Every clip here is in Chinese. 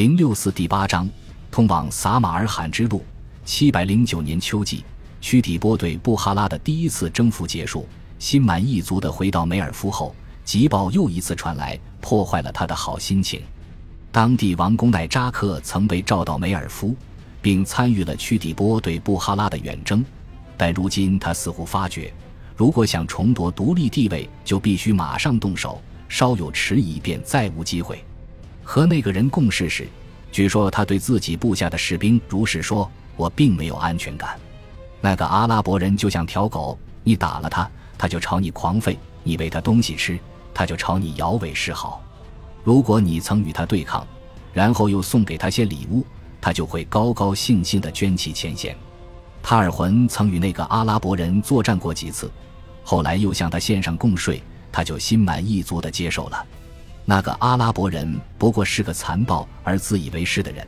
零六四第八章，通往撒马尔罕之路。七百零九年秋季，屈底波对布哈拉的第一次征服结束，心满意足地回到梅尔夫后，急报又一次传来，破坏了他的好心情。当地王公奈扎克曾被召到梅尔夫，并参与了屈底波对布哈拉的远征，但如今他似乎发觉，如果想重夺独立地位，就必须马上动手，稍有迟疑便再无机会。和那个人共事时，据说他对自己部下的士兵如是说：“我并没有安全感。那个阿拉伯人就像条狗，你打了他，他就朝你狂吠；你喂他东西吃，他就朝你摇尾示好。如果你曾与他对抗，然后又送给他些礼物，他就会高高兴兴地捐弃前嫌。塔尔浑曾与那个阿拉伯人作战过几次，后来又向他献上贡税，他就心满意足地接受了。”那个阿拉伯人不过是个残暴而自以为是的人。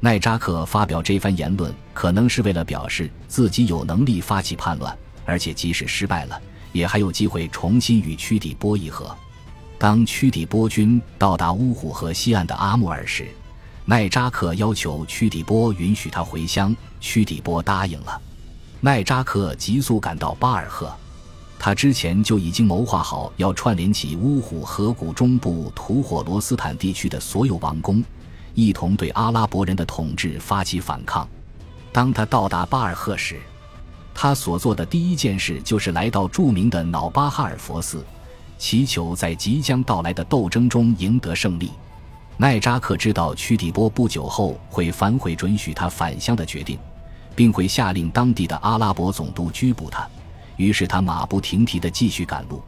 奈扎克发表这番言论，可能是为了表示自己有能力发起叛乱，而且即使失败了，也还有机会重新与屈底波议和。当屈底波军到达乌虎河西岸的阿穆尔时，奈扎克要求屈底波允许他回乡，屈底波答应了。奈扎克急速赶到巴尔赫。他之前就已经谋划好要串联起乌虎河谷中部吐火罗斯坦地区的所有王公，一同对阿拉伯人的统治发起反抗。当他到达巴尔赫时，他所做的第一件事就是来到著名的瑙巴哈尔佛寺，祈求在即将到来的斗争中赢得胜利。奈扎克知道屈底波不久后会反悔准许他返乡的决定，并会下令当地的阿拉伯总督拘捕他。于是他马不停蹄地继续赶路，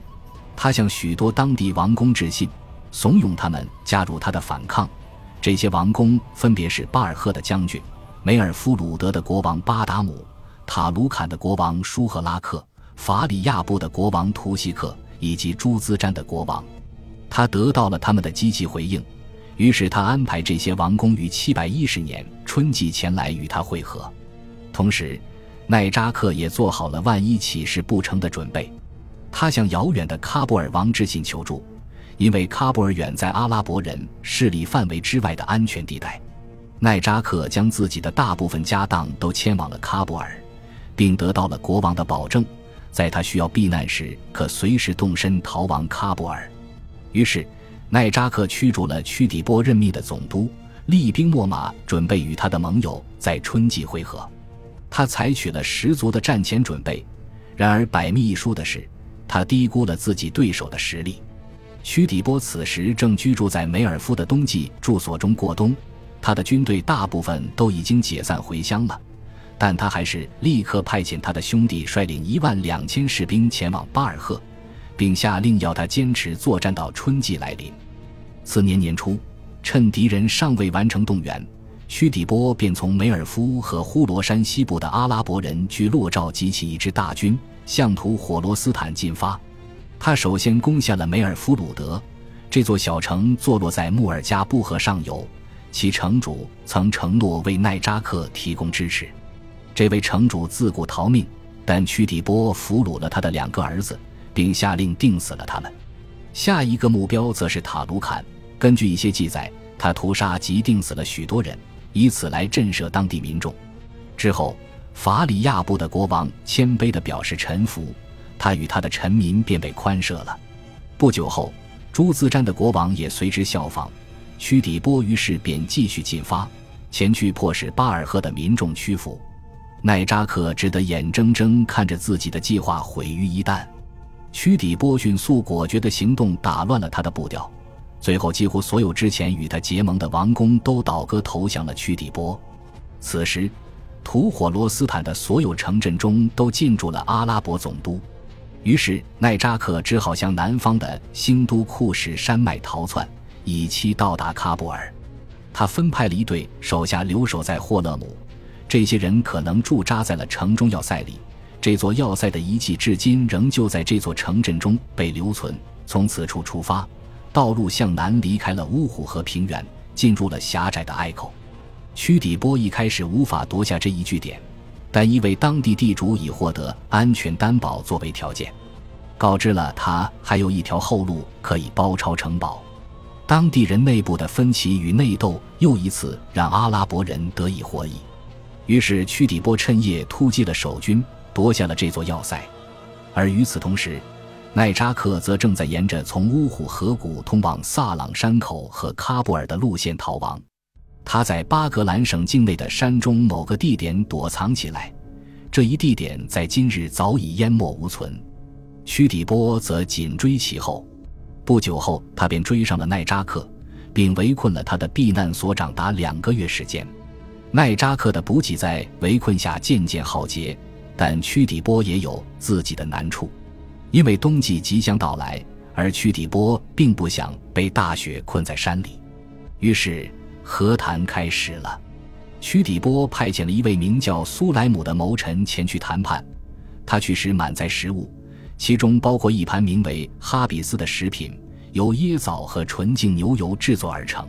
他向许多当地王公致信，怂恿他们加入他的反抗。这些王公分别是巴尔赫的将军、梅尔夫鲁德的国王巴达姆、塔卢坎的国王舒赫拉克、法里亚布的国王图西克以及朱兹詹的国王。他得到了他们的积极回应，于是他安排这些王公于七百一十年春季前来与他会合，同时。奈扎克也做好了万一起事不成的准备，他向遥远的喀布尔王致信求助，因为喀布尔远在阿拉伯人势力范围之外的安全地带。奈扎克将自己的大部分家当都迁往了喀布尔，并得到了国王的保证，在他需要避难时可随时动身逃亡喀布尔。于是，奈扎克驱逐了屈底波任命的总督，厉兵秣马，准备与他的盟友在春季会合。他采取了十足的战前准备，然而百密一疏的是，他低估了自己对手的实力。屈底波此时正居住在梅尔夫的冬季住所中过冬，他的军队大部分都已经解散回乡了，但他还是立刻派遣他的兄弟率领一万两千士兵前往巴尔赫，并下令要他坚持作战到春季来临。次年年初，趁敌人尚未完成动员。屈底波便从梅尔夫和呼罗山西部的阿拉伯人据洛兆集起一支大军，向图火罗斯坦进发。他首先攻下了梅尔夫鲁德这座小城，坐落在穆尔加布河上游。其城主曾承诺为奈扎克提供支持。这位城主自古逃命，但屈底波俘虏了他的两个儿子，并下令钉死了他们。下一个目标则是塔卢坎。根据一些记载，他屠杀及钉死了许多人。以此来震慑当地民众。之后，法里亚部的国王谦卑地表示臣服，他与他的臣民便被宽赦了。不久后，朱兹詹的国王也随之效仿。屈底波于是便继续进发，前去迫使巴尔赫的民众屈服。奈扎克只得眼睁睁看着自己的计划毁于一旦。屈底波迅速果决的行动打乱了他的步调。最后，几乎所有之前与他结盟的王公都倒戈投降了屈底波。此时，吐火罗斯坦的所有城镇中都进驻了阿拉伯总督。于是，奈扎克只好向南方的兴都库什山脉逃窜，以期到达喀布尔。他分派了一队手下留守在霍勒姆，这些人可能驻扎在了城中要塞里。这座要塞的遗迹至今仍旧在这座城镇中被留存。从此处出发。道路向南离开了乌虎河平原，进入了狭窄的隘口。屈底波一开始无法夺下这一据点，但一位当地地主已获得安全担保作为条件，告知了他还有一条后路可以包抄城堡。当地人内部的分歧与内斗又一次让阿拉伯人得以获益。于是，屈底波趁夜突击了守军，夺下了这座要塞。而与此同时，奈扎克则正在沿着从乌虎河谷通往萨朗山口和喀布尔的路线逃亡。他在巴格兰省境内的山中某个地点躲藏起来，这一地点在今日早已淹没无存。屈底波则紧追其后，不久后他便追上了奈扎克，并围困了他的避难所长达两个月时间。奈扎克的补给在围困下渐渐耗竭，但屈底波也有自己的难处，因为冬季即将到来，而屈底波并不想被大雪困在山里。于是，和谈开始了。屈底波派遣了一位名叫苏莱姆的谋臣前去谈判，他去时满载食物，其中包括一盘名为哈比斯的食品，由椰枣和纯净牛油制作而成。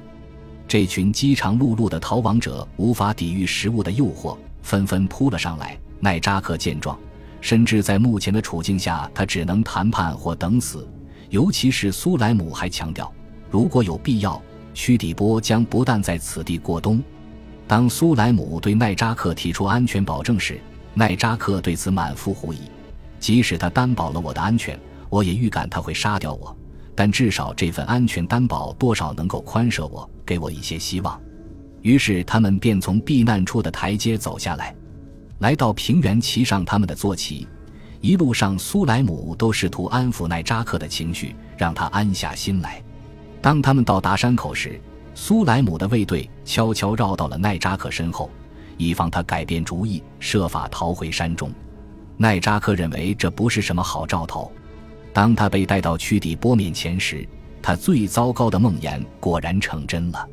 这群饥肠辘辘的逃亡者无法抵御食物的诱惑，纷纷扑了上来。奈扎克见状，深知在目前的处境下，他只能谈判或等死。尤其是苏莱姆还强调，如果有必要，屈底波将不但在此地过冬。当苏莱姆对奈扎克提出安全保证时，奈扎克对此满腹狐疑。即使他担保了我的安全，我也预感他会杀掉我。但至少这份安全担保多少能够宽赦我，给我一些希望。于是他们便从避难处的台阶走下来，来到平原，骑上他们的坐骑。一路上，苏莱姆都试图安抚奈扎克的情绪，让他安下心来。当他们到达山口时，苏莱姆的卫队悄悄绕到了奈扎克身后，以防他改变主意，设法逃回山中。奈扎克认为这不是什么好兆头。当他被带到屈底波面前时，他最糟糕的梦魇果然成真了。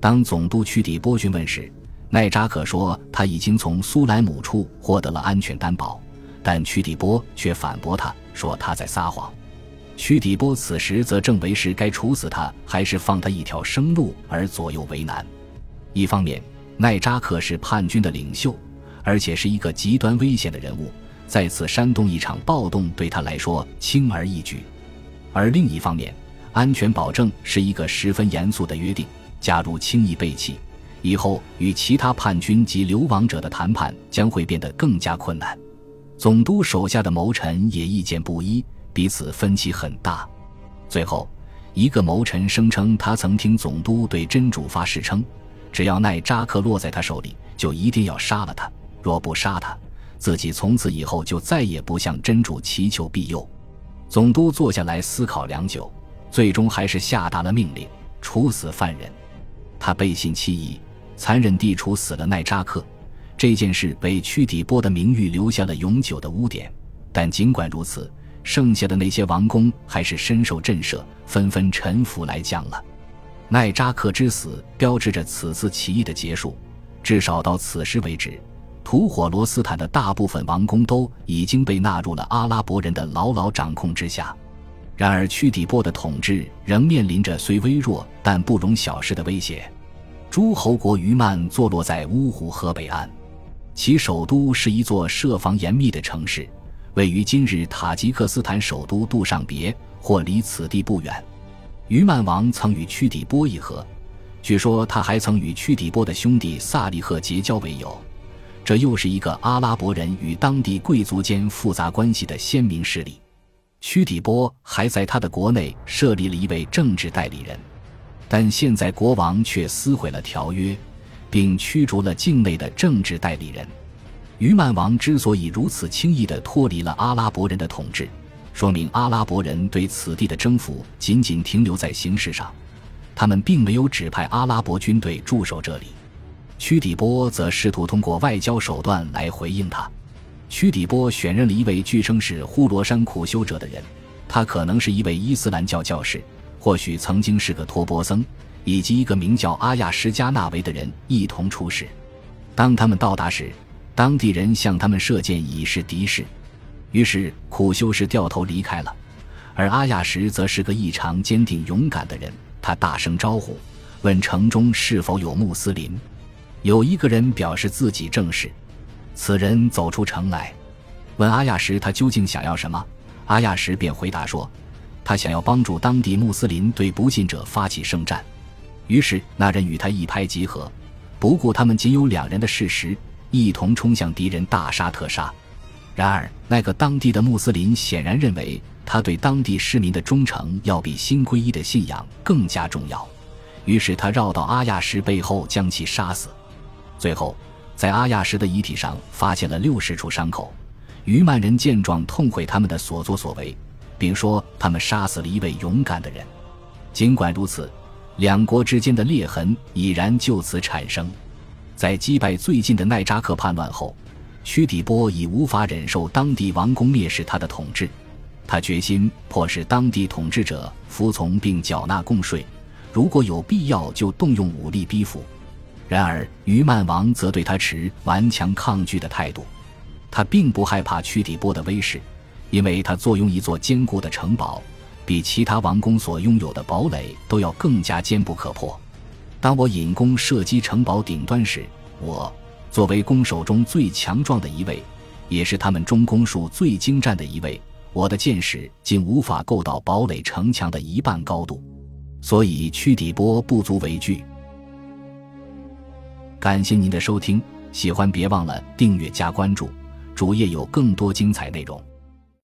当总督屈底波询问时，奈扎克说他已经从苏莱姆处获得了安全担保，但屈底波却反驳他说他在撒谎。屈底波此时则正为是该处死他还是放他一条生路而左右为难。一方面，奈扎克是叛军的领袖，而且是一个极端危险的人物。再次煽动一场暴动对他来说轻而易举，而另一方面，安全保证是一个十分严肃的约定。假如轻易背弃，以后与其他叛军及流亡者的谈判将会变得更加困难。总督手下的谋臣也意见不一，彼此分歧很大。最后，一个谋臣声称他曾听总督对真主发誓称，只要奈扎克落在他手里，就一定要杀了他。若不杀他，自己从此以后就再也不向真主祈求庇佑。总督坐下来思考良久，最终还是下达了命令：处死犯人。他背信弃义，残忍地处死了奈扎克。这件事为屈底波的名誉留下了永久的污点。但尽管如此，剩下的那些王公还是深受震慑，纷纷臣服来降了。奈扎克之死标志着此次起义的结束，至少到此时为止。吐火罗斯坦的大部分王宫都已经被纳入了阿拉伯人的牢牢掌控之下，然而屈底波的统治仍面临着虽微弱但不容小视的威胁。诸侯国于曼坐落在乌湖河北岸，其首都是一座设防严密的城市，位于今日塔吉克斯坦首都杜尚别，或离此地不远。于曼王曾与屈底波议和，据说他还曾与屈底波的兄弟萨利赫结交为友。这又是一个阿拉伯人与当地贵族间复杂关系的鲜明事例。屈底波还在他的国内设立了一位政治代理人，但现在国王却撕毁了条约，并驱逐了境内的政治代理人。于曼王之所以如此轻易地脱离了阿拉伯人的统治，说明阿拉伯人对此地的征服仅仅停留在形式上，他们并没有指派阿拉伯军队驻守这里。屈底波则试图通过外交手段来回应他。屈底波选任了一位据称是呼罗珊苦修者的人，他可能是一位伊斯兰教教士，或许曾经是个托钵僧，以及一个名叫阿亚什加纳维的人一同出使。当他们到达时，当地人向他们射箭以示敌视，于是苦修士掉头离开了。而阿亚什则是个异常坚定勇敢的人，他大声招呼，问城中是否有穆斯林。有一个人表示自己正是，此人走出城来，问阿亚什他究竟想要什么。阿亚什便回答说：“他想要帮助当地穆斯林对不信者发起圣战。于是那人与他一拍即合，不顾他们仅有两人的事实，一同冲向敌人，大杀特杀。然而，那个当地的穆斯林显然认为他对当地市民的忠诚要比新皈依的信仰更加重要，于是他绕到阿亚什背后将其杀死。最后，在阿亚什的遗体上发现了六十处伤口。于曼人见状，痛悔他们的所作所为，并说他们杀死了一位勇敢的人。尽管如此，两国之间的裂痕已然就此产生。在击败最近的奈扎克叛乱后。屈底波已无法忍受当地王公蔑视他的统治，他决心迫使当地统治者服从并缴纳贡税，如果有必要就动用武力逼服。然而，于曼王则对他持顽强抗拒的态度。他并不害怕屈底波的威势，因为他坐拥一座坚固的城堡，比其他王公所拥有的堡垒都要更加坚不可破。当我引弓射击城堡顶端时，我。作为弓手中最强壮的一位，也是他们中弓术最精湛的一位，我的箭矢竟无法够到堡垒城墙的一半高度，所以屈底波不足为惧。感谢您的收听，喜欢别忘了订阅加关注，主页有更多精彩内容。